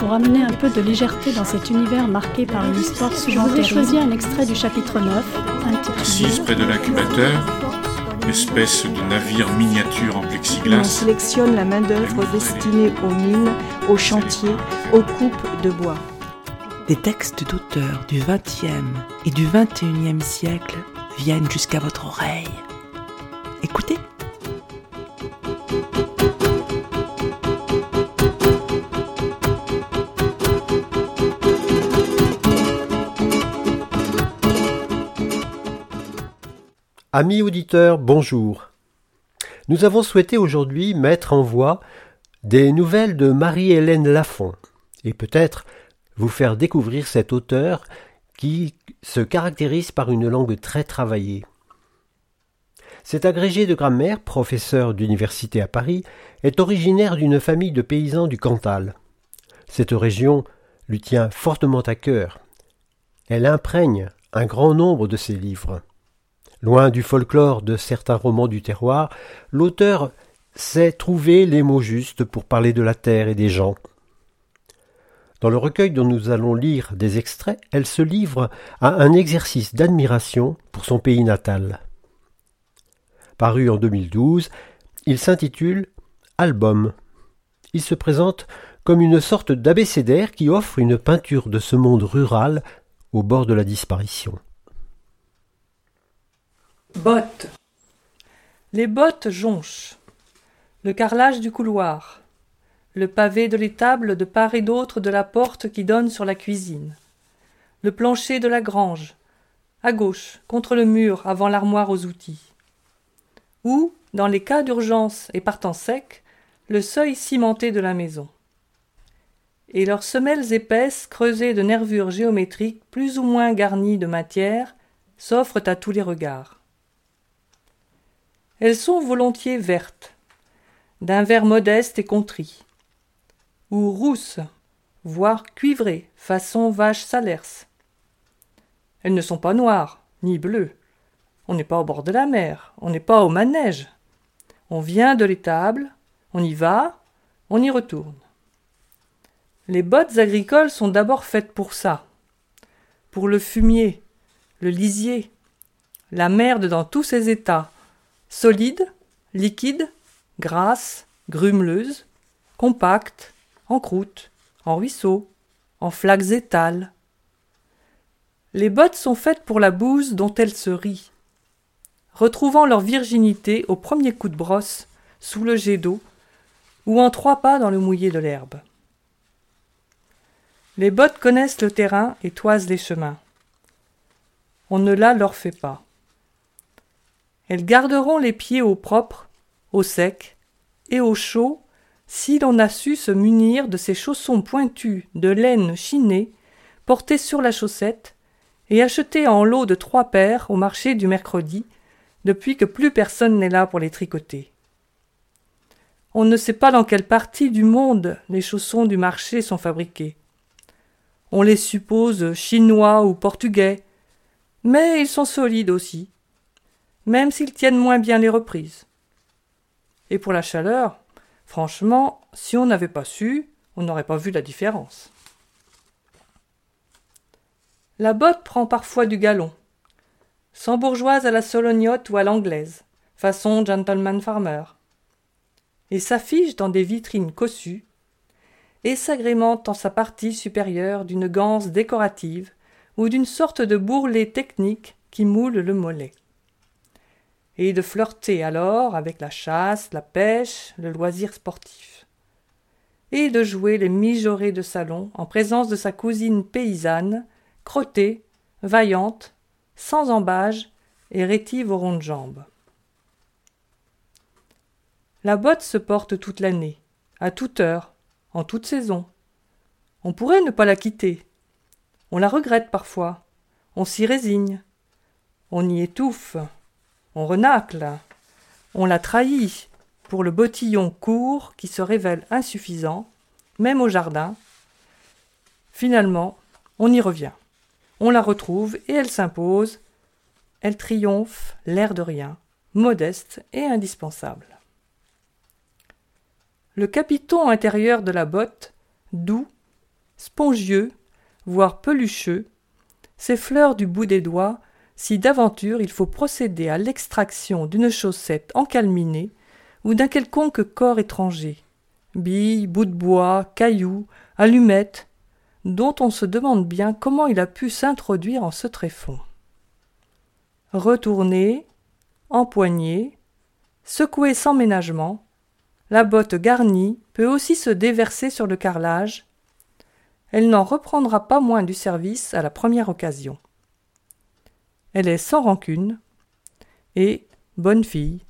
Pour amener un peu de légèreté dans cet univers marqué par une histoire souvent J'ai choisi un extrait du chapitre 9, Assise près de l'incubateur, espèce de navire miniature en plexiglas. On sélectionne la main-d'œuvre destinée aux mines, aux chantiers, aux coupes de bois. Des textes d'auteurs du XXe et du XXIe siècle viennent jusqu'à votre oreille. Écoutez. Amis auditeurs, bonjour. Nous avons souhaité aujourd'hui mettre en voie des nouvelles de Marie-Hélène Lafont et peut-être vous faire découvrir cet auteur qui se caractérise par une langue très travaillée. Cet agrégé de grammaire, professeur d'université à Paris, est originaire d'une famille de paysans du Cantal. Cette région lui tient fortement à cœur. Elle imprègne un grand nombre de ses livres. Loin du folklore de certains romans du terroir, l'auteur sait trouver les mots justes pour parler de la terre et des gens. Dans le recueil dont nous allons lire des extraits, elle se livre à un exercice d'admiration pour son pays natal. Paru en 2012, il s'intitule Album. Il se présente comme une sorte d'abécédaire qui offre une peinture de ce monde rural au bord de la disparition. Bottes. Les bottes jonchent. Le carrelage du couloir. Le pavé de l'étable de part et d'autre de la porte qui donne sur la cuisine. Le plancher de la grange. À gauche, contre le mur, avant l'armoire aux outils. Ou, dans les cas d'urgence et partant sec, le seuil cimenté de la maison. Et leurs semelles épaisses, creusées de nervures géométriques plus ou moins garnies de matière, s'offrent à tous les regards. Elles sont volontiers vertes, d'un vert modeste et contrit, ou rousses, voire cuivrées, façon vache salers. Elles ne sont pas noires, ni bleues. On n'est pas au bord de la mer, on n'est pas au manège. On vient de l'étable, on y va, on y retourne. Les bottes agricoles sont d'abord faites pour ça, pour le fumier, le lisier, la merde dans tous ses états, solide, liquide, grasse, grumeleuse, compacte, en croûte, en ruisseau, en flaques étales. Les bottes sont faites pour la bouse dont elles se rient, retrouvant leur virginité au premier coup de brosse, sous le jet d'eau, ou en trois pas dans le mouillé de l'herbe. Les bottes connaissent le terrain et toisent les chemins. On ne la leur fait pas. Elles garderont les pieds au propre, au sec et au chaud si l'on a su se munir de ces chaussons pointus de laine chinée portés sur la chaussette et achetés en lot de trois paires au marché du mercredi depuis que plus personne n'est là pour les tricoter. On ne sait pas dans quelle partie du monde les chaussons du marché sont fabriqués. On les suppose chinois ou portugais, mais ils sont solides aussi même s'ils tiennent moins bien les reprises. Et pour la chaleur, franchement, si on n'avait pas su, on n'aurait pas vu la différence. La botte prend parfois du galon, sans bourgeoise à la solognotte ou à l'anglaise, façon gentleman farmer, et s'affiche dans des vitrines cossues, et s'agrémente en sa partie supérieure d'une ganse décorative ou d'une sorte de bourrelet technique qui moule le mollet et de flirter alors avec la chasse, la pêche, le loisir sportif, et de jouer les mijaurées de salon en présence de sa cousine paysanne, crottée, vaillante, sans embâge et rétive aux rondes jambes. La botte se porte toute l'année, à toute heure, en toute saison. On pourrait ne pas la quitter. On la regrette parfois. On s'y résigne. On y étouffe On renacle. On la trahit pour le bottillon court qui se révèle insuffisant, même au jardin. Finalement, on y revient. On la retrouve et elle s'impose. Elle triomphe, l'air de rien, modeste et indispensable. Le capiton intérieur de la botte, doux, spongieux, voire pelucheux, s'effleure du bout des doigts si d'aventure il faut procéder à l'extraction d'une chaussette encalminée ou d'un quelconque corps étranger, billes, bouts de bois, cailloux, allumettes, dont on se demande bien comment il a pu s'introduire en ce tréfonds. Retourner, empoigner, secouer sans ménagement, la botte garnie peut aussi se déverser sur le carrelage. Elle n'en reprendra pas moins du service à la première occasion. Elle est sans rancune et, bonne fille,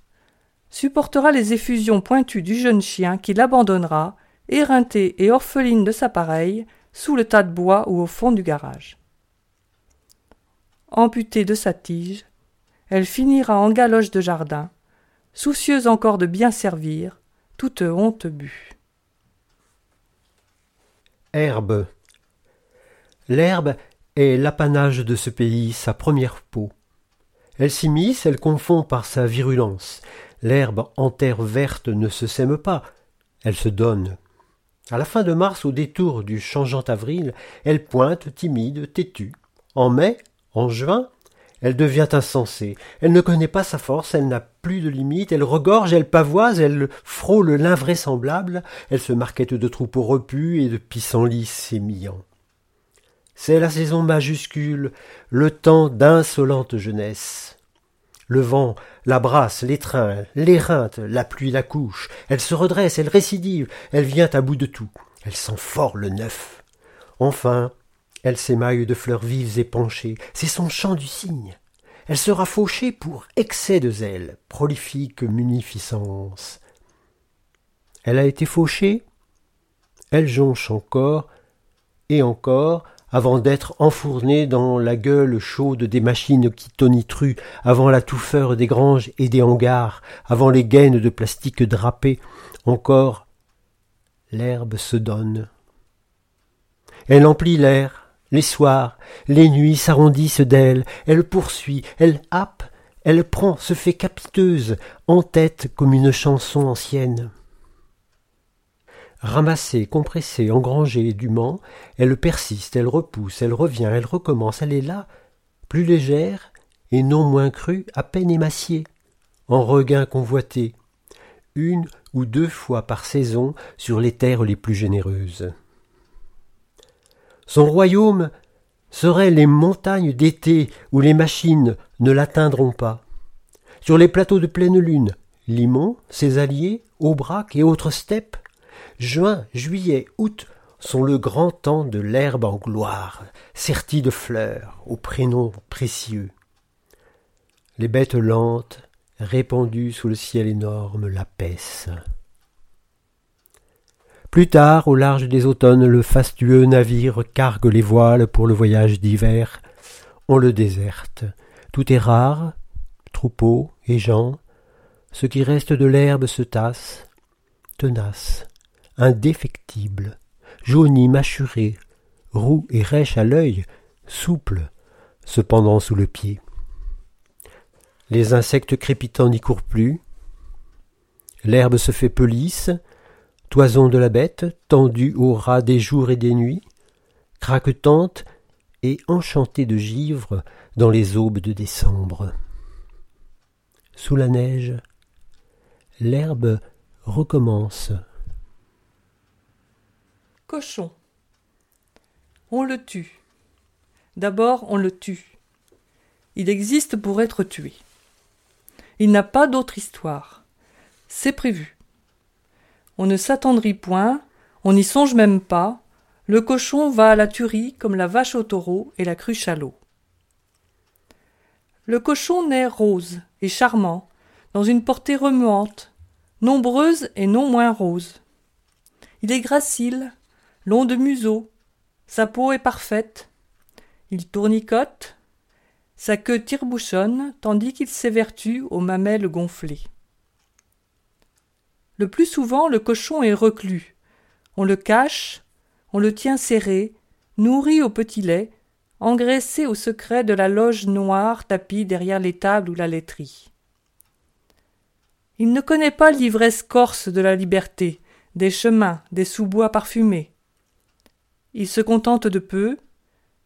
supportera les effusions pointues du jeune chien qui l'abandonnera, éreintée et orpheline de sa pareille, sous le tas de bois ou au fond du garage. Amputée de sa tige, elle finira en galoche de jardin, soucieuse encore de bien servir, toute honte bue. Herbe. L'herbe est l'apanage de ce pays, sa première peau. Elle s'immisce, elle confond par sa virulence. L'herbe en terre verte ne se sème pas, elle se donne. À la fin de mars, au détour du changeant avril, elle pointe, timide, têtue. En mai, en juin, elle devient insensée. Elle ne connaît pas sa force, elle n'a plus de limite, elle regorge, elle pavoise, elle frôle l'invraisemblable, elle se marquette de troupeaux repus et de pissenlits sémillants. C'est la saison majuscule, le temps d'insolente jeunesse. Le vent la brasse, l'étreint, l'éreinte, la pluie la couche. Elle se redresse, elle récidive, elle vient à bout de tout. Elle sent fort le neuf. Enfin, elle s'émaille de fleurs vives et penchées. C'est son chant du cygne. Elle sera fauchée pour excès de zèle, prolifique munificence. Elle a été fauchée, elle jonche encore et encore avant d'être enfournée dans la gueule chaude des machines qui tonitruent, avant la touffeur des granges et des hangars, avant les gaines de plastique drapées, encore l'herbe se donne. Elle emplit l'air, les soirs, les nuits s'arrondissent d'elle, elle poursuit, elle happe, elle prend, se fait capiteuse, en tête comme une chanson ancienne. Ramassée, compressée, engrangée, dûment, elle persiste, elle repousse, elle revient, elle recommence, elle est là, plus légère et non moins crue, à peine émaciée, en regain convoité, une ou deux fois par saison sur les terres les plus généreuses. Son royaume serait les montagnes d'été où les machines ne l'atteindront pas. Sur les plateaux de pleine lune, Limon, ses alliés, Aubrac et autres steppes, Juin, juillet, août sont le grand temps de l'herbe en gloire, sertie de fleurs, aux prénoms précieux. Les bêtes lentes, répandues sous le ciel énorme, la paissent. Plus tard, au large des automnes, le fastueux navire cargue les voiles pour le voyage d'hiver. On le déserte. Tout est rare, troupeaux et gens. Ce qui reste de l'herbe se tasse, tenace, indéfectible, jauni mâchuré, roux et rêche à l'œil, souple, cependant sous le pied. Les insectes crépitants n'y courent plus. L'herbe se fait pelisse, toison de la bête, tendue au ras des jours et des nuits, craquetante et enchantée de givre dans les aubes de décembre. Sous la neige, l'herbe recommence Cochon. On le tue. D'abord, on le tue. Il existe pour être tué. Il n'a pas d'autre histoire. C'est prévu. On ne s'attendrit point, on n'y songe même pas. Le cochon va à la tuerie comme la vache au taureau et la cruche à l'eau. Le cochon naît rose et charmant, dans une portée remuante, nombreuse et non moins rose. Il est gracile, long de museau, sa peau est parfaite, il tournicote, sa queue tire-bouchonne tandis qu'il s'évertue aux mamelles gonflées. Le plus souvent, le cochon est reclus. On le cache, on le tient serré, nourri au petit lait, engraissé au secret de la loge noire tapie derrière les tables ou la laiterie. Il ne connaît pas l'ivresse corse de la liberté, des chemins, des sous-bois parfumés. Il se contente de peu,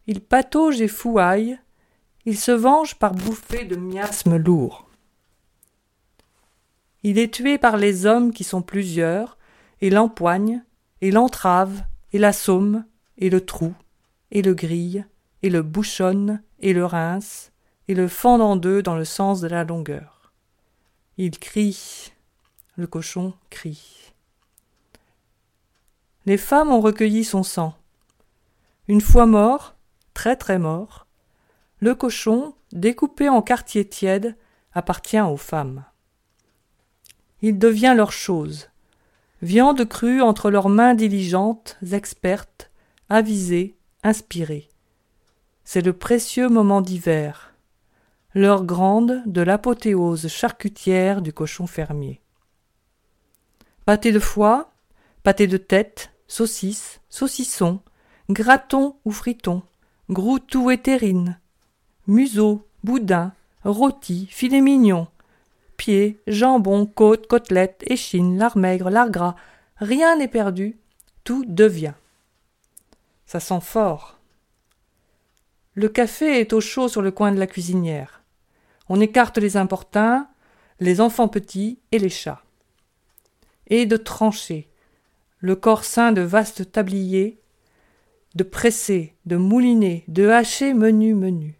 il patauge et fouaille, il se venge par bouffées de miasmes lourds. Il est tué par les hommes qui sont plusieurs, et l'empoigne, et l'entrave, et l'assomme, et le trou, et le grille, et le bouchonne, et le rince, et le fend en deux dans le sens de la longueur. Il crie, le cochon crie. Les femmes ont recueilli son sang. Une fois mort, très très mort, le cochon, découpé en quartiers tièdes, appartient aux femmes il devient leur chose. Viande crue entre leurs mains diligentes, expertes, avisées, inspirées. C'est le précieux moment d'hiver, l'heure grande de l'apothéose charcutière du cochon fermier. Pâté de foie, pâté de tête, saucisse, saucisson, graton ou friton, groutou et terrine, museau, boudin, rôti, filet mignon, pieds, jambon, côte, côtelette, échine, lard maigre, lard gras, rien n'est perdu, tout devient. Ça sent fort. Le café est au chaud sur le coin de la cuisinière. On écarte les importuns, les enfants petits et les chats. Et de trancher, le corps sain de vastes tabliers, de presser, de mouliner, de hacher menu menu.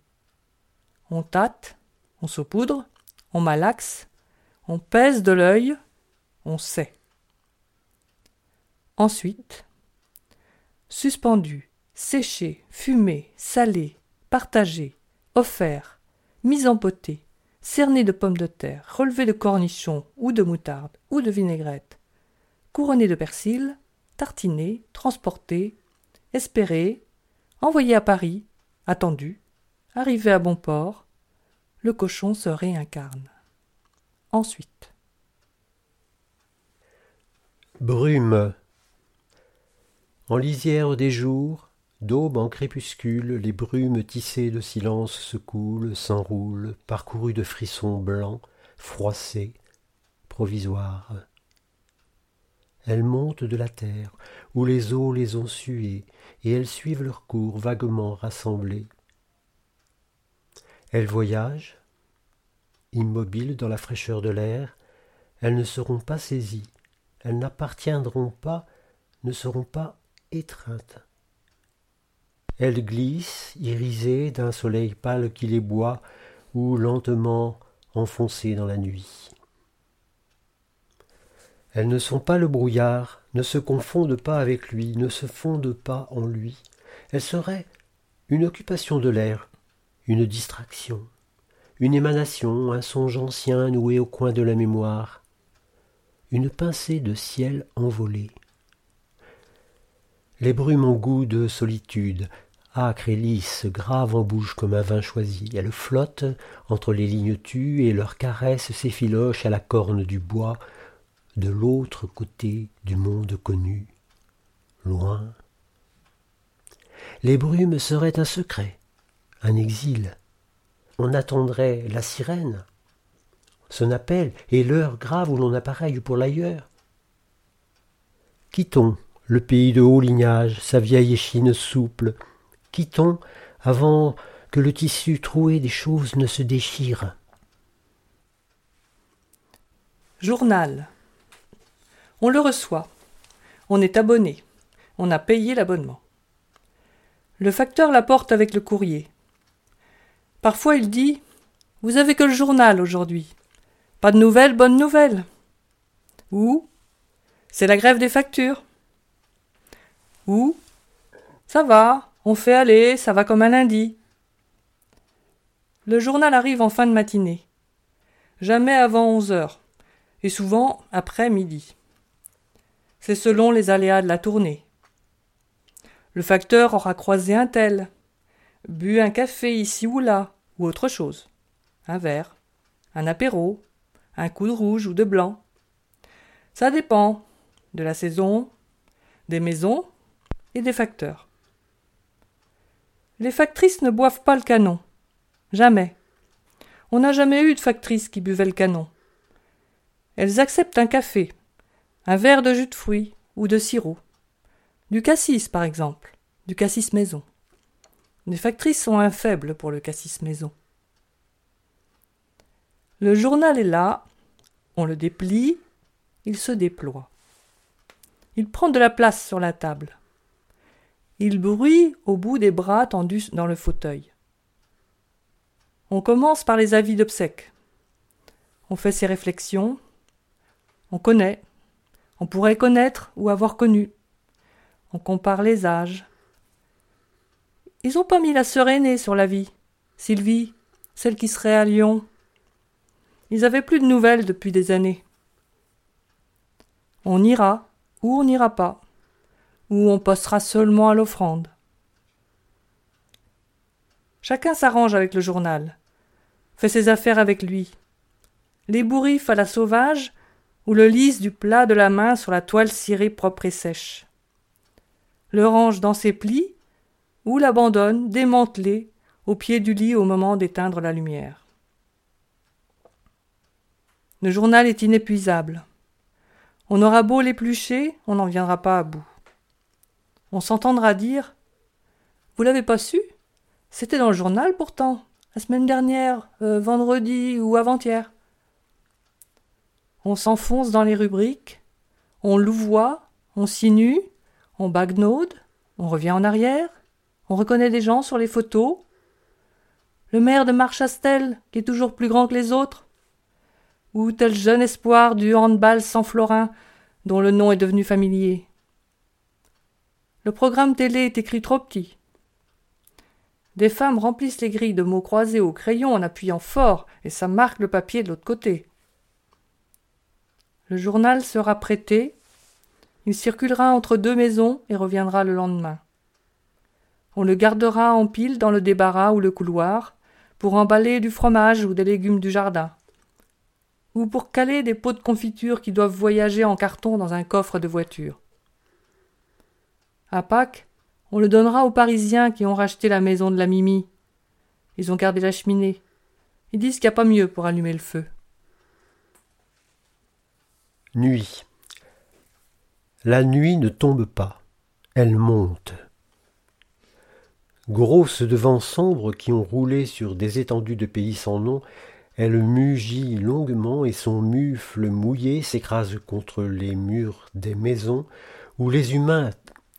On tâte, on saupoudre, on malaxe, on pèse de l'œil, on sait. Ensuite, suspendu, séché, fumé, salé, partagé, offert, mis en potée, cerné de pommes de terre, relevé de cornichons ou de moutarde ou de vinaigrette, couronné de persil, tartiné, transporté, espéré, envoyé à Paris, attendu, arrivé à bon port, le cochon se réincarne. Ensuite. Brume. En lisière des jours, d'aube en crépuscule, les brumes tissées de silence se coulent, s'enroulent, parcourues de frissons blancs, froissés, provisoires. Elles montent de la terre, où les eaux les ont suées, et elles suivent leur cours vaguement rassemblées. Elles voyagent, immobiles dans la fraîcheur de l'air, elles ne seront pas saisies, elles n'appartiendront pas, ne seront pas étreintes. Elles glissent, irisées d'un soleil pâle qui les boit, ou lentement enfoncées dans la nuit. Elles ne sont pas le brouillard, ne se confondent pas avec lui, ne se fondent pas en lui. Elles seraient une occupation de l'air, une distraction, une émanation, un songe ancien noué au coin de la mémoire, une pincée de ciel envolé. Les brumes ont goût de solitude, âcre et lisse, grave en bouche comme un vin choisi. Elles flottent entre les lignes tues et leurs caresses s'effilochent à la corne du bois, de l'autre côté du monde connu, loin. Les brumes seraient un secret, un exil. On attendrait la sirène, son appel et l'heure grave où l'on appareille pour l'ailleurs. Quittons le pays de haut lignage, sa vieille échine souple, quittons avant que le tissu troué des choses ne se déchire. Journal. On le reçoit. On est abonné. On a payé l'abonnement. Le facteur l'apporte avec le courrier. Parfois il dit Vous avez que le journal aujourd'hui. Pas de nouvelles, bonnes nouvelles. Ou C'est la grève des factures. Ou Ça va, on fait aller, ça va comme un lundi. Le journal arrive en fin de matinée. Jamais avant onze heures, et souvent après midi. C'est selon les aléas de la tournée. Le facteur aura croisé un tel, bu un café ici ou là, ou autre chose. Un verre, un apéro, un coup de rouge ou de blanc. Ça dépend de la saison, des maisons et des facteurs. Les factrices ne boivent pas le canon. Jamais. On n'a jamais eu de factrice qui buvait le canon. Elles acceptent un café, un verre de jus de fruits ou de sirop. Du cassis, par exemple, du cassis maison. Les factrices sont un pour le cassis maison. Le journal est là, on le déplie, il se déploie. Il prend de la place sur la table. Il bruit au bout des bras tendus dans le fauteuil. On commence par les avis d'obsèques. On fait ses réflexions. On connaît. On pourrait connaître ou avoir connu. On compare les âges. Ils ont pas mis la sœur aînée sur la vie. Sylvie, celle qui serait à Lyon. Ils avaient plus de nouvelles depuis des années. On ira ou on n'ira pas ou on postera seulement à l'offrande. Chacun s'arrange avec le journal, fait ses affaires avec lui, les bourrifs à la sauvage ou le lisse du plat de la main sur la toile cirée propre et sèche. Le range dans ses plis ou l'abandonne démantelé au pied du lit au moment d'éteindre la lumière. Le journal est inépuisable. On aura beau l'éplucher, on n'en viendra pas à bout on s'entendra dire Vous l'avez pas su? C'était dans le journal pourtant, la semaine dernière, euh, vendredi ou avant-hier. On s'enfonce dans les rubriques, on louvoie, on sinue, on bagnaude, on revient en arrière, on reconnaît des gens sur les photos. Le maire de Marchastel, qui est toujours plus grand que les autres, ou tel jeune espoir du handball sans florin, dont le nom est devenu familier. Le programme télé est écrit trop petit. Des femmes remplissent les grilles de mots croisés au crayon en appuyant fort, et ça marque le papier de l'autre côté. Le journal sera prêté, il circulera entre deux maisons et reviendra le lendemain. On le gardera en pile dans le débarras ou le couloir, pour emballer du fromage ou des légumes du jardin, ou pour caler des pots de confiture qui doivent voyager en carton dans un coffre de voiture. À Pâques, on le donnera aux Parisiens qui ont racheté la maison de la Mimi. Ils ont gardé la cheminée. Ils disent qu'il n'y a pas mieux pour allumer le feu. Nuit. La nuit ne tombe pas, elle monte. Grosse de vents sombres qui ont roulé sur des étendues de pays sans nom, elle mugit longuement et son mufle mouillé s'écrase contre les murs des maisons où les humains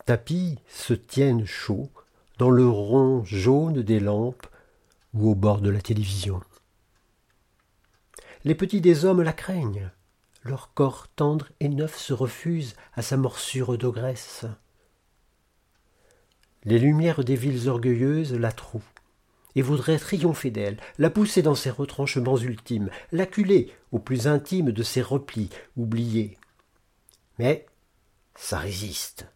tapis se tiennent chauds dans le rond jaune des lampes ou au bord de la télévision. Les petits des hommes la craignent, leur corps tendre et neuf se refuse à sa morsure d'ogresse. Les lumières des villes orgueilleuses la trouent et voudraient triompher d'elle, la pousser dans ses retranchements ultimes, l'acculer au plus intime de ses replis oubliés. Mais ça résiste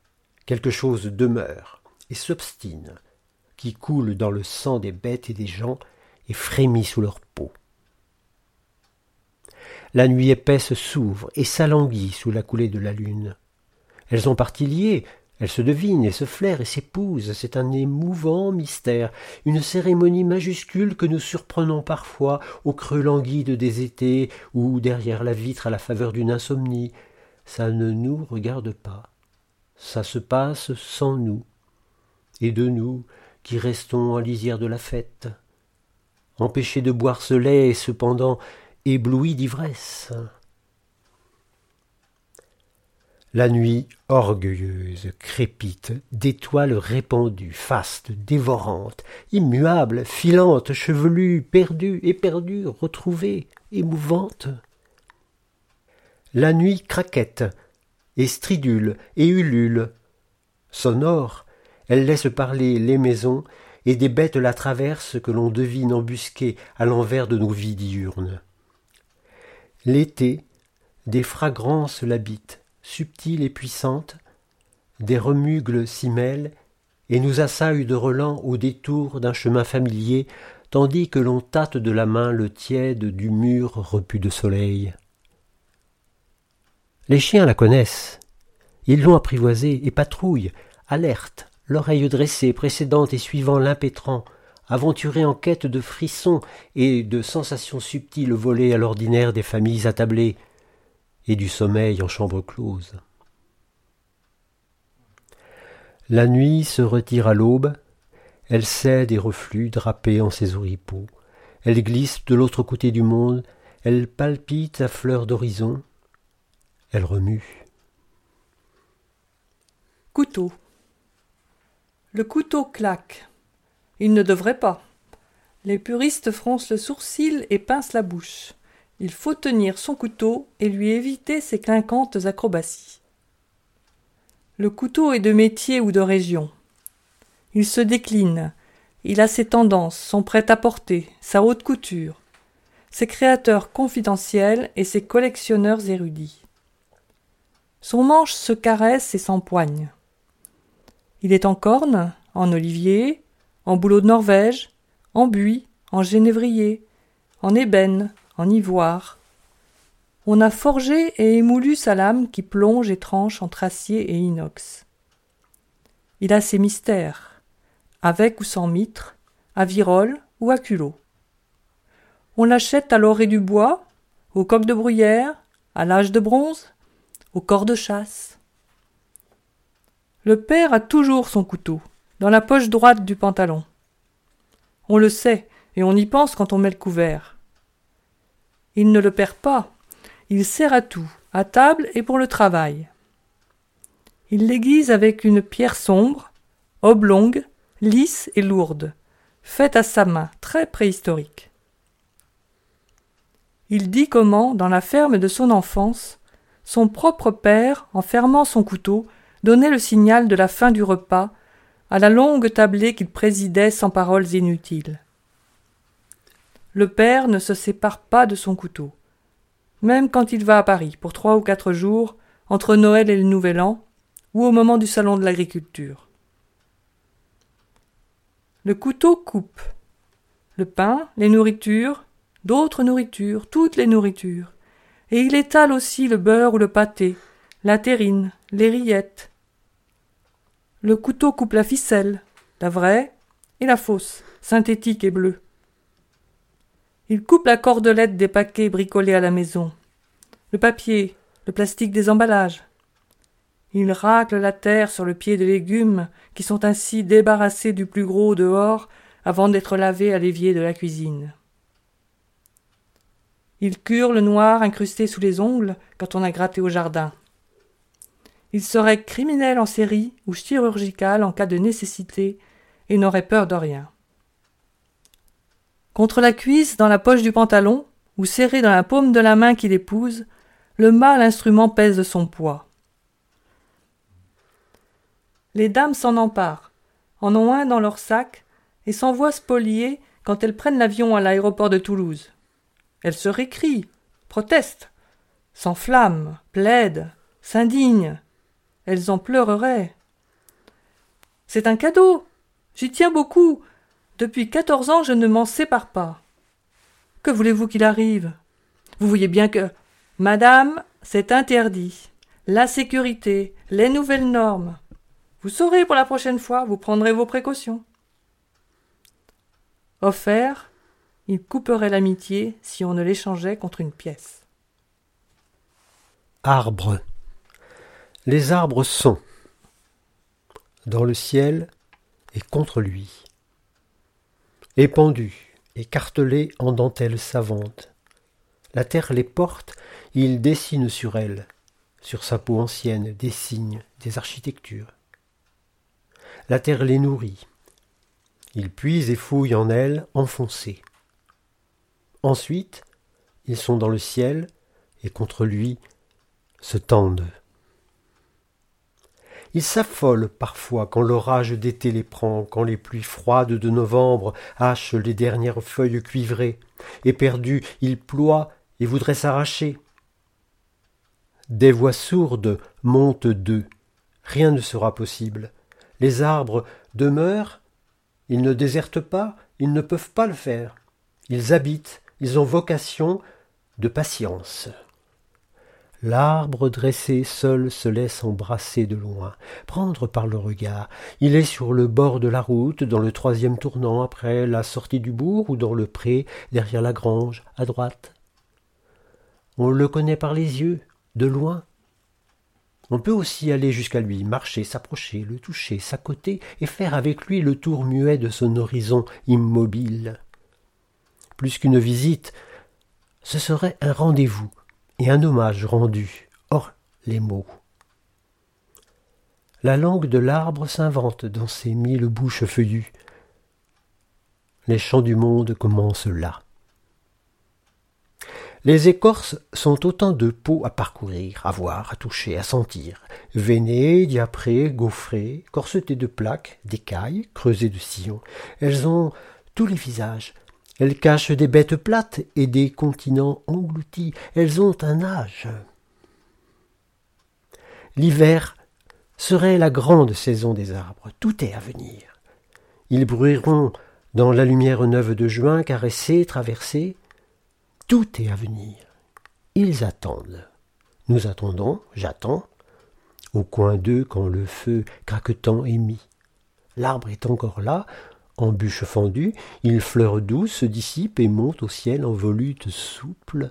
quelque chose demeure et s'obstine, qui coule dans le sang des bêtes et des gens et frémit sous leur peau. La nuit épaisse s'ouvre et s'alanguit sous la coulée de la lune. Elles ont parti liées, elles se devinent et se flairent et s'épousent. C'est un émouvant mystère, une cérémonie majuscule que nous surprenons parfois au creux languide des étés ou derrière la vitre à la faveur d'une insomnie. Ça ne nous regarde pas ça se passe sans nous, et de nous qui restons en lisière de la fête, empêchés de boire ce lait cependant éblouis d'ivresse. La nuit orgueilleuse crépite d'étoiles répandues, fastes, dévorantes, immuables, filantes, chevelues, perdues, éperdues, retrouvées, émouvantes. La nuit craquette, et stridule et ulule. Sonore, elle laisse parler les maisons, et des bêtes la traversent que l'on devine embusquées à l'envers de nos vies diurnes. L'été, des fragrances l'habitent, subtiles et puissantes, des remugles s'y mêlent, et nous assaillent de relents au détour d'un chemin familier tandis que l'on tâte de la main le tiède du mur repu de soleil. Les chiens la connaissent. Ils l'ont apprivoisée et patrouillent, alertes, l'oreille dressée, précédente et suivant l'impétrant, aventurés en quête de frissons et de sensations subtiles volées à l'ordinaire des familles attablées, et du sommeil en chambre close. La nuit se retire à l'aube, elle cède et reflue drapée en ses oripeaux, elle glisse de l'autre côté du monde, elle palpite à fleur d'horizon, elle remue. Couteau. Le couteau claque. Il ne devrait pas. Les puristes froncent le sourcil et pincent la bouche. Il faut tenir son couteau et lui éviter ses clinquantes acrobaties. Le couteau est de métier ou de région. Il se décline. Il a ses tendances, son prêt-à-porter, sa haute couture, ses créateurs confidentiels et ses collectionneurs érudits. Son manche se caresse et s'empoigne. Il est en corne, en olivier, en bouleau de Norvège, en buis, en genévrier, en ébène, en ivoire. On a forgé et émoulu sa lame qui plonge et tranche entre acier et inox. Il a ses mystères, avec ou sans mitre, à virole ou à culot. On l'achète à l'orée du bois, au coq de bruyère, à l'âge de bronze, au corps de chasse. Le père a toujours son couteau, dans la poche droite du pantalon. On le sait, et on y pense quand on met le couvert. Il ne le perd pas. Il sert à tout, à table et pour le travail. Il l'aiguise avec une pierre sombre, oblongue, lisse et lourde, faite à sa main, très préhistorique. Il dit comment, dans la ferme de son enfance, son propre père, en fermant son couteau, donnait le signal de la fin du repas à la longue tablée qu'il présidait sans paroles inutiles. Le père ne se sépare pas de son couteau. Même quand il va à Paris pour trois ou quatre jours, entre Noël et le Nouvel An, ou au moment du salon de l'agriculture. Le couteau coupe. Le pain, les nourritures, d'autres nourritures, toutes les nourritures. Et il étale aussi le beurre ou le pâté, la terrine, les rillettes. Le couteau coupe la ficelle, la vraie et la fausse, synthétique et bleue. Il coupe la cordelette des paquets bricolés à la maison, le papier, le plastique des emballages. Il racle la terre sur le pied des légumes qui sont ainsi débarrassés du plus gros dehors avant d'être lavés à l'évier de la cuisine. Il cure le noir incrusté sous les ongles quand on a gratté au jardin. Il serait criminel en série ou chirurgical en cas de nécessité et n'aurait peur de rien. Contre la cuisse, dans la poche du pantalon, ou serré dans la paume de la main qui l'épouse, le mâle instrument pèse son poids. Les dames s'en emparent, en ont un dans leur sac, et s'envoient spolier quand elles prennent l'avion à l'aéroport de Toulouse. Elles se récrient, protestent, s'enflamment, plaident, s'indignent. Elles en pleureraient. C'est un cadeau. J'y tiens beaucoup. Depuis quatorze ans, je ne m'en sépare pas. Que voulez-vous qu'il arrive? Vous voyez bien que. Madame, c'est interdit. La sécurité, les nouvelles normes. Vous saurez pour la prochaine fois, vous prendrez vos précautions. Offert, il couperait l'amitié si on ne l'échangeait contre une pièce. Arbre. Les arbres sont dans le ciel et contre lui épandus, écartelés en dentelles savantes. La terre les porte, il dessine sur elle, sur sa peau ancienne, des signes, des architectures. La terre les nourrit. Il puise et fouille en elle, enfoncés. Ensuite, ils sont dans le ciel et contre lui se tendent. Ils s'affolent parfois quand l'orage d'été les prend, quand les pluies froides de novembre hachent les dernières feuilles cuivrées. Éperdus, ils ploient et voudraient s'arracher. Des voix sourdes montent d'eux. Rien ne sera possible. Les arbres demeurent, ils ne désertent pas, ils ne peuvent pas le faire. Ils habitent, ils ont vocation de patience. L'arbre dressé seul se laisse embrasser de loin, prendre par le regard. Il est sur le bord de la route, dans le troisième tournant après la sortie du bourg, ou dans le pré, derrière la grange, à droite. On le connaît par les yeux, de loin. On peut aussi aller jusqu'à lui, marcher, s'approcher, le toucher, s'accoter, et faire avec lui le tour muet de son horizon immobile. Plus qu'une visite, ce serait un rendez-vous et un hommage rendu, hors les mots. La langue de l'arbre s'invente dans ses mille bouches feuillues. Les chants du monde commencent là. Les écorces sont autant de peaux à parcourir, à voir, à toucher, à sentir. Veinées, diaprées, gaufrées, corsetées de plaques, d'écailles, creusées de sillons. Elles ont tous les visages. Elles cachent des bêtes plates et des continents engloutis. Elles ont un âge. L'hiver serait la grande saison des arbres. Tout est à venir. Ils bruiront dans la lumière neuve de juin, caressés, traversés, tout est à venir. Ils attendent. Nous attendons, j'attends, au coin d'eux quand le feu craquetant est mis. L'arbre est encore là, en bûche fendue, il fleure douce, se dissipe et monte au ciel en volute souple.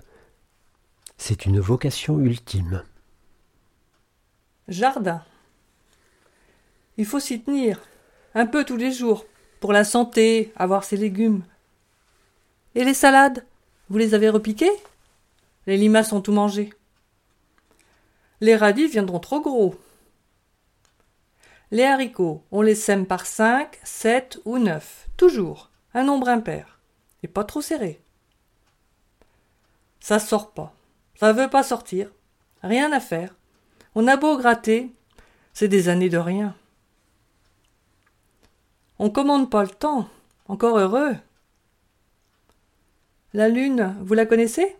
C'est une vocation ultime. Jardin. Il faut s'y tenir, un peu tous les jours, pour la santé, avoir ses légumes. Et les salades vous les avez repiqués Les limaces ont tout mangé. Les radis viendront trop gros. Les haricots, on les sème par cinq, sept ou neuf, toujours, un nombre impair, et pas trop serré. Ça sort pas, ça veut pas sortir, rien à faire. On a beau gratter, c'est des années de rien. On commande pas le temps, encore heureux. La lune, vous la connaissez?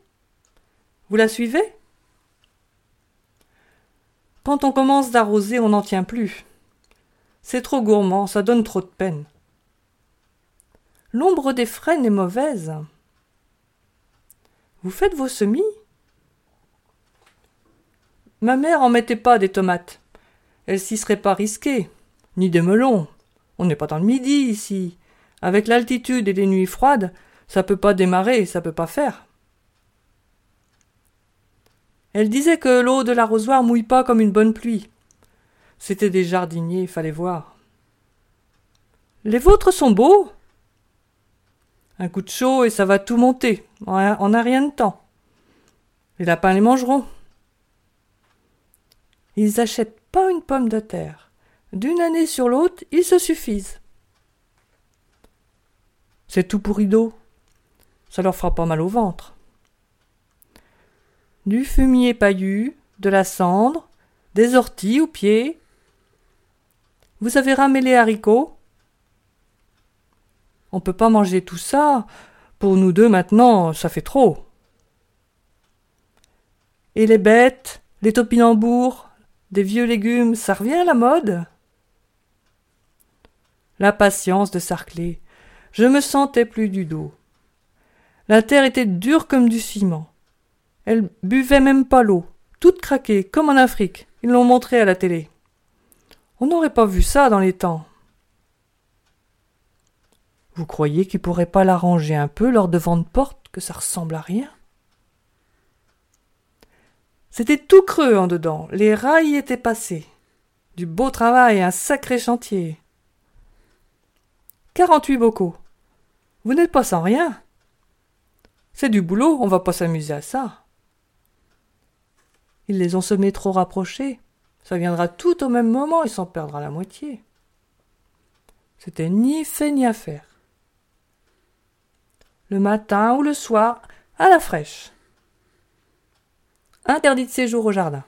Vous la suivez? Quand on commence d'arroser, on n'en tient plus. C'est trop gourmand, ça donne trop de peine. L'ombre des frênes est mauvaise. Vous faites vos semis? Ma mère en mettait pas des tomates. Elle s'y serait pas risquée. Ni des melons. On n'est pas dans le midi ici. Avec l'altitude et les nuits froides, ça peut pas démarrer, ça peut pas faire. Elle disait que l'eau de l'arrosoir mouille pas comme une bonne pluie. C'était des jardiniers, fallait voir. Les vôtres sont beaux. Un coup de chaud et ça va tout monter, en un rien de temps. Les lapins les mangeront. Ils achètent pas une pomme de terre. D'une année sur l'autre, ils se suffisent. C'est tout pourri d'eau ça leur fera pas mal au ventre. Du fumier paillu, de la cendre, des orties aux pieds. Vous avez ramé les haricots? On peut pas manger tout ça. Pour nous deux maintenant, ça fait trop. Et les bêtes, les topinambours, des vieux légumes, ça revient à la mode? La patience de Sarclay. Je me sentais plus du dos. La terre était dure comme du ciment. Elle buvait même pas l'eau, toute craquée, comme en Afrique. Ils l'ont montré à la télé. On n'aurait pas vu ça dans les temps. Vous croyez qu'ils pourraient pas l'arranger un peu lors de de porte, que ça ressemble à rien? C'était tout creux en dedans, les rails étaient passés. Du beau travail, un sacré chantier. Quarante-huit bocaux. Vous n'êtes pas sans rien. C'est du boulot, on va pas s'amuser à ça. Ils les ont semés trop rapprochés. Ça viendra tout au même moment et s'en perdra la moitié. C'était ni fait ni à faire. Le matin ou le soir, à la fraîche. Interdit de séjour au jardin.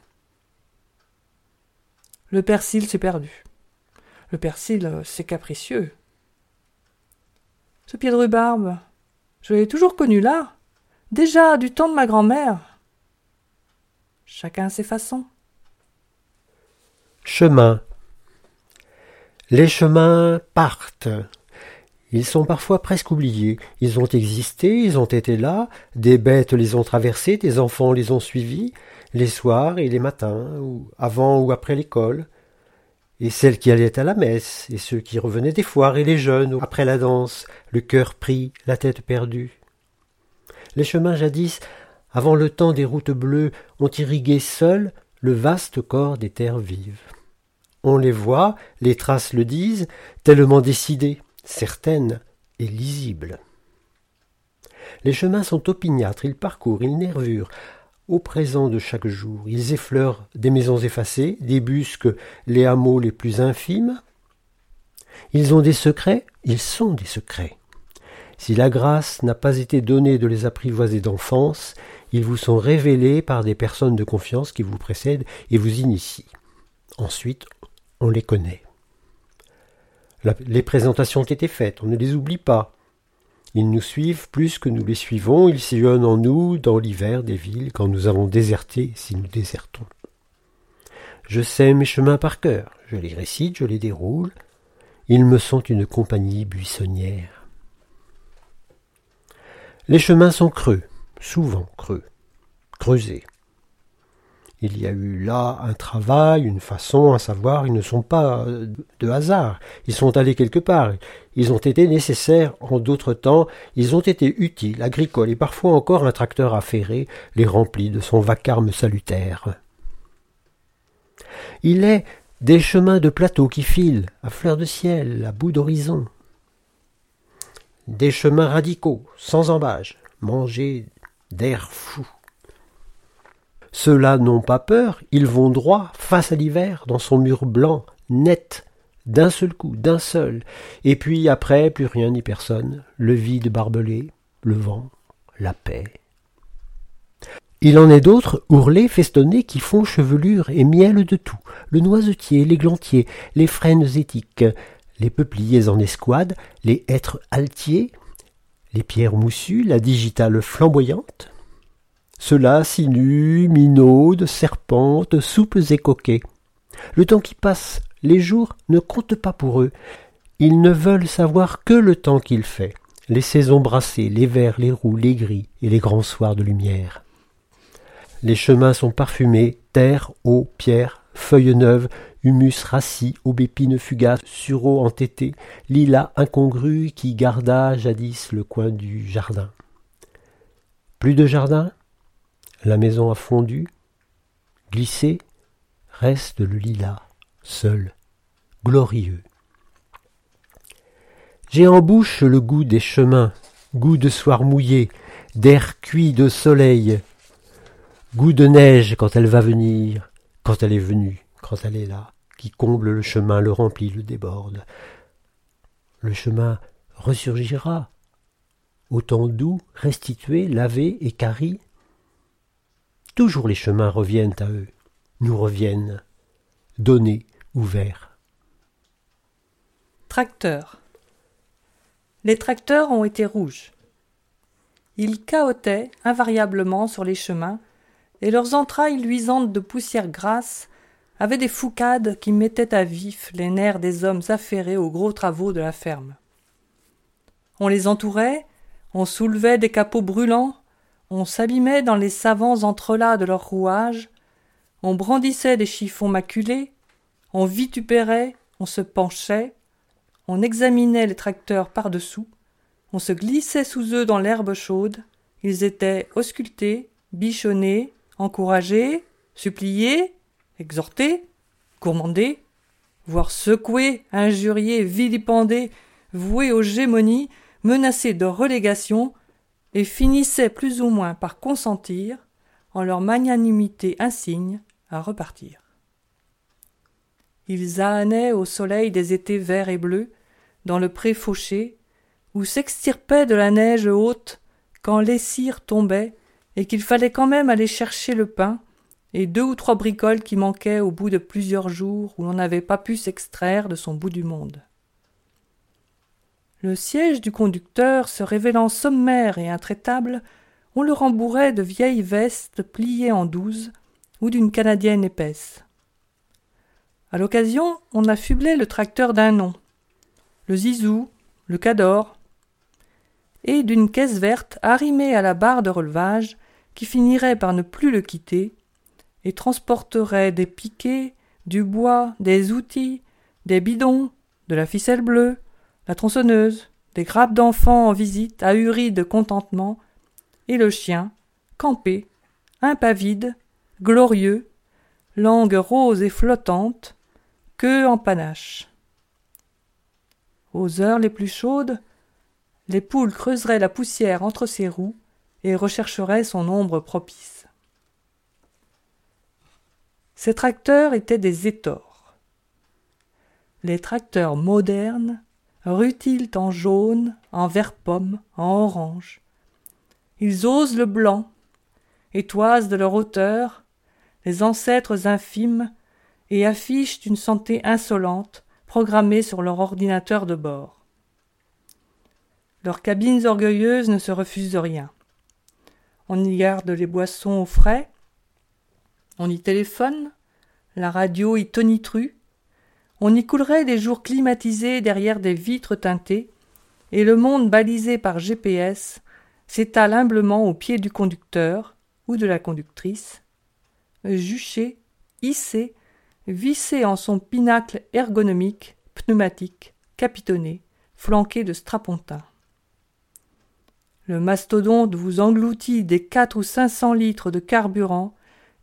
Le persil s'est perdu. Le persil, euh, c'est capricieux. Ce pied de rhubarbe, je l'ai toujours connu là. Déjà du temps de ma grand-mère. Chacun ses façons. Chemin. Les chemins partent. Ils sont parfois presque oubliés. Ils ont existé, ils ont été là, des bêtes les ont traversés, des enfants les ont suivis, les soirs et les matins, ou avant ou après l'école, et celles qui allaient à la messe, et ceux qui revenaient des foires, et les jeunes, après la danse, le cœur pris, la tête perdue. Les chemins jadis, avant le temps des routes bleues, ont irrigué seuls le vaste corps des terres vives. On les voit, les traces le disent, tellement décidées, certaines et lisibles. Les chemins sont opiniâtres, ils parcourent, ils nervurent, au présent de chaque jour. Ils effleurent des maisons effacées, débusquent les hameaux les plus infimes. Ils ont des secrets, ils sont des secrets. Si la grâce n'a pas été donnée de les apprivoiser d'enfance, ils vous sont révélés par des personnes de confiance qui vous précèdent et vous initient. Ensuite, on les connaît. les présentations ont été faites, on ne les oublie pas. Ils nous suivent plus que nous les suivons, ils sillonnent en nous dans l'hiver des villes quand nous avons déserté si nous désertons. Je sais mes chemins par cœur, je les récite, je les déroule, ils me sont une compagnie buissonnière. Les chemins sont creux, souvent creux, creusés. Il y a eu là un travail, une façon, un savoir, ils ne sont pas de hasard, ils sont allés quelque part, ils ont été nécessaires en d'autres temps, ils ont été utiles, agricoles, et parfois encore un tracteur affairé les remplit de son vacarme salutaire. Il est des chemins de plateau qui filent, à fleur de ciel, à bout d'horizon. Des chemins radicaux, sans embâge, mangés d'air fou. Ceux-là n'ont pas peur, ils vont droit face à l'hiver dans son mur blanc, net, d'un seul coup, d'un seul, et puis après plus rien ni personne, le vide barbelé, le vent, la paix. Il en est d'autres, ourlés, festonnés, qui font chevelure et miel de tout, le noisetier, l'églantier, les frênes éthiques, les peupliers en escouade, les hêtres altiers, les pierres moussues, la digitale flamboyante, ceux-là sinuent, minaudent, serpentent, souples et coquets. Le temps qui passe, les jours ne comptent pas pour eux. Ils ne veulent savoir que le temps qu'il fait, les saisons brassées, les verts, les roux, les gris et les grands soirs de lumière. Les chemins sont parfumés, terre, eau, pierre, feuilles neuves, humus rassis, aubépines fugaces, sureau entêté, lilas incongru qui garda jadis le coin du jardin. Plus de jardin la maison a fondu, glissé, reste le lilas, seul, glorieux. J'ai en bouche le goût des chemins, goût de soir mouillé, d'air cuit de soleil, goût de neige quand elle va venir, quand elle est venue, quand elle est là, qui comble le chemin, le remplit, le déborde. Le chemin ressurgira, autant doux, restitué, lavé et carri, Toujours les chemins reviennent à eux, nous reviennent, donnés, ouverts. Tracteurs. Les tracteurs ont été rouges. Ils cahotaient invariablement sur les chemins, et leurs entrailles luisantes de poussière grasse avaient des foucades qui mettaient à vif les nerfs des hommes affairés aux gros travaux de la ferme. On les entourait, on soulevait des capots brûlants, on s'abîmait dans les savants entrelacs de leurs rouages, on brandissait des chiffons maculés, on vitupérait, on se penchait, on examinait les tracteurs par-dessous, on se glissait sous eux dans l'herbe chaude, ils étaient auscultés, bichonnés, encouragés, suppliés, exhortés, gourmandés, voire secoués, injuriés, vilipendés, voués aux gémonies, menacés de relégation, et finissaient plus ou moins par consentir, en leur magnanimité insigne, à repartir. Ils ânaient au soleil des étés verts et bleus, dans le pré fauché, où s'extirpaient de la neige haute quand les cires tombaient et qu'il fallait quand même aller chercher le pain et deux ou trois bricoles qui manquaient au bout de plusieurs jours où l'on n'avait pas pu s'extraire de son bout du monde. Le siège du conducteur se révélant sommaire et intraitable, on le rembourrait de vieilles vestes pliées en douze ou d'une canadienne épaisse. À l'occasion, on affublait le tracteur d'un nom le zizou, le Cador, et d'une caisse verte arrimée à la barre de relevage qui finirait par ne plus le quitter et transporterait des piquets, du bois, des outils, des bidons, de la ficelle bleue, la tronçonneuse, des grappes d'enfants en visite ahuris de contentement, et le chien, campé, impavide, glorieux, langue rose et flottante, queue en panache. Aux heures les plus chaudes, les poules creuseraient la poussière entre ses roues et rechercheraient son ombre propice. Ces tracteurs étaient des étors. Les tracteurs modernes rutilent en jaune, en vert pomme, en orange. Ils osent le blanc, et toisent de leur hauteur les ancêtres infimes et affichent une santé insolente programmée sur leur ordinateur de bord. Leurs cabines orgueilleuses ne se refusent rien. On y garde les boissons au frais, on y téléphone, la radio y tonitru, on y coulerait des jours climatisés derrière des vitres teintées, et le monde balisé par GPS s'étale humblement au pied du conducteur ou de la conductrice, juché, hissé, vissé en son pinacle ergonomique, pneumatique, capitonné, flanqué de strapontins. Le mastodonte vous engloutit des quatre ou cinq cents litres de carburant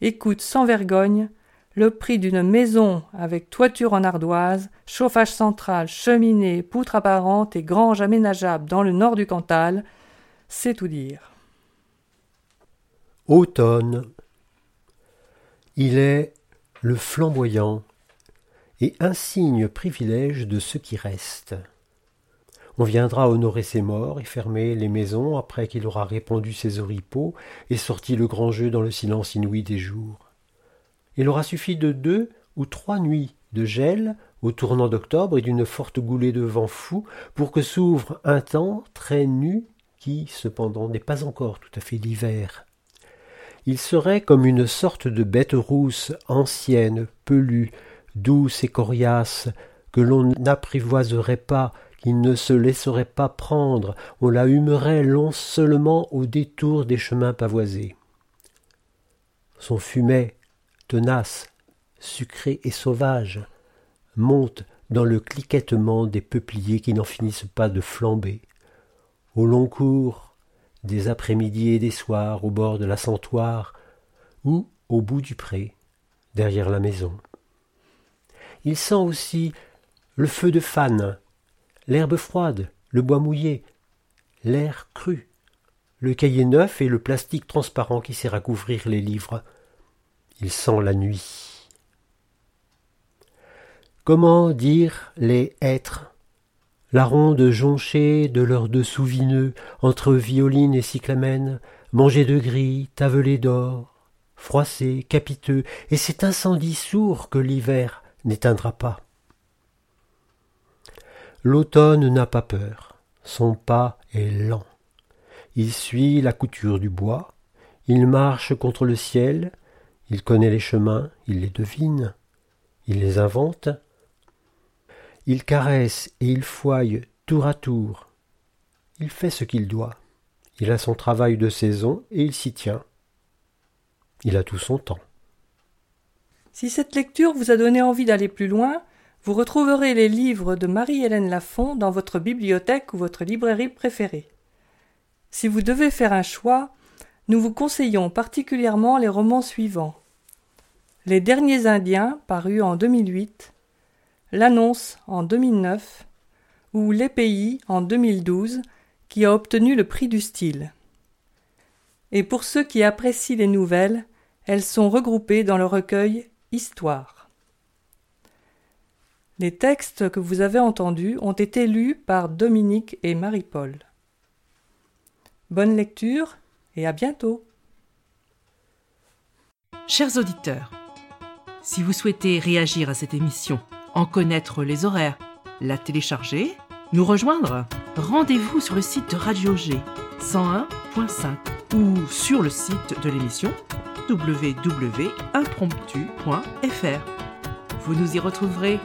et coûte sans vergogne le prix d'une maison avec toiture en ardoise, chauffage central, cheminée, poutre apparente et grange aménageable dans le nord du Cantal, c'est tout dire. Automne. Il est le flamboyant et insigne privilège de ce qui reste. On viendra honorer ses morts et fermer les maisons après qu'il aura répandu ses oripeaux et sorti le grand jeu dans le silence inouï des jours. Il aura suffi de deux ou trois nuits de gel au tournant d'octobre et d'une forte goulée de vent fou pour que s'ouvre un temps très nu qui, cependant, n'est pas encore tout à fait l'hiver. Il serait comme une sorte de bête rousse, ancienne, pelue, douce et coriace, que l'on n'apprivoiserait pas il ne se laisserait pas prendre, on la humerait long seulement au détour des chemins pavoisés. Son fumet, tenace, sucré et sauvage, monte dans le cliquettement des peupliers qui n'en finissent pas de flamber, au long cours, des après-midi et des soirs au bord de la santoire, ou au bout du pré, derrière la maison. Il sent aussi le feu de fan l'herbe froide, le bois mouillé, l'air cru, le cahier neuf et le plastique transparent qui sert à couvrir les livres. Il sent la nuit. Comment dire les êtres? La ronde jonchée de leurs dessous vineux, entre violine et cyclamène, mangés de gris, tavelés d'or, froissés, capiteux, et cet incendie sourd que l'hiver n'éteindra pas. L'automne n'a pas peur, son pas est lent. Il suit la couture du bois, il marche contre le ciel, il connaît les chemins, il les devine, il les invente. Il caresse et il fouille tour à tour. Il fait ce qu'il doit. Il a son travail de saison et il s'y tient. Il a tout son temps. Si cette lecture vous a donné envie d'aller plus loin, vous retrouverez les livres de Marie-Hélène Lafont dans votre bibliothèque ou votre librairie préférée. Si vous devez faire un choix, nous vous conseillons particulièrement les romans suivants. Les Derniers Indiens, paru en 2008, L'Annonce en 2009 ou Les Pays en 2012, qui a obtenu le prix du style. Et pour ceux qui apprécient les nouvelles, elles sont regroupées dans le recueil Histoire. Les textes que vous avez entendus ont été lus par Dominique et Marie-Paul. Bonne lecture et à bientôt. Chers auditeurs, si vous souhaitez réagir à cette émission, en connaître les horaires, la télécharger, nous rejoindre, rendez-vous sur le site de Radio G 101.5 ou sur le site de l'émission www.impromptu.fr. Vous nous y retrouverez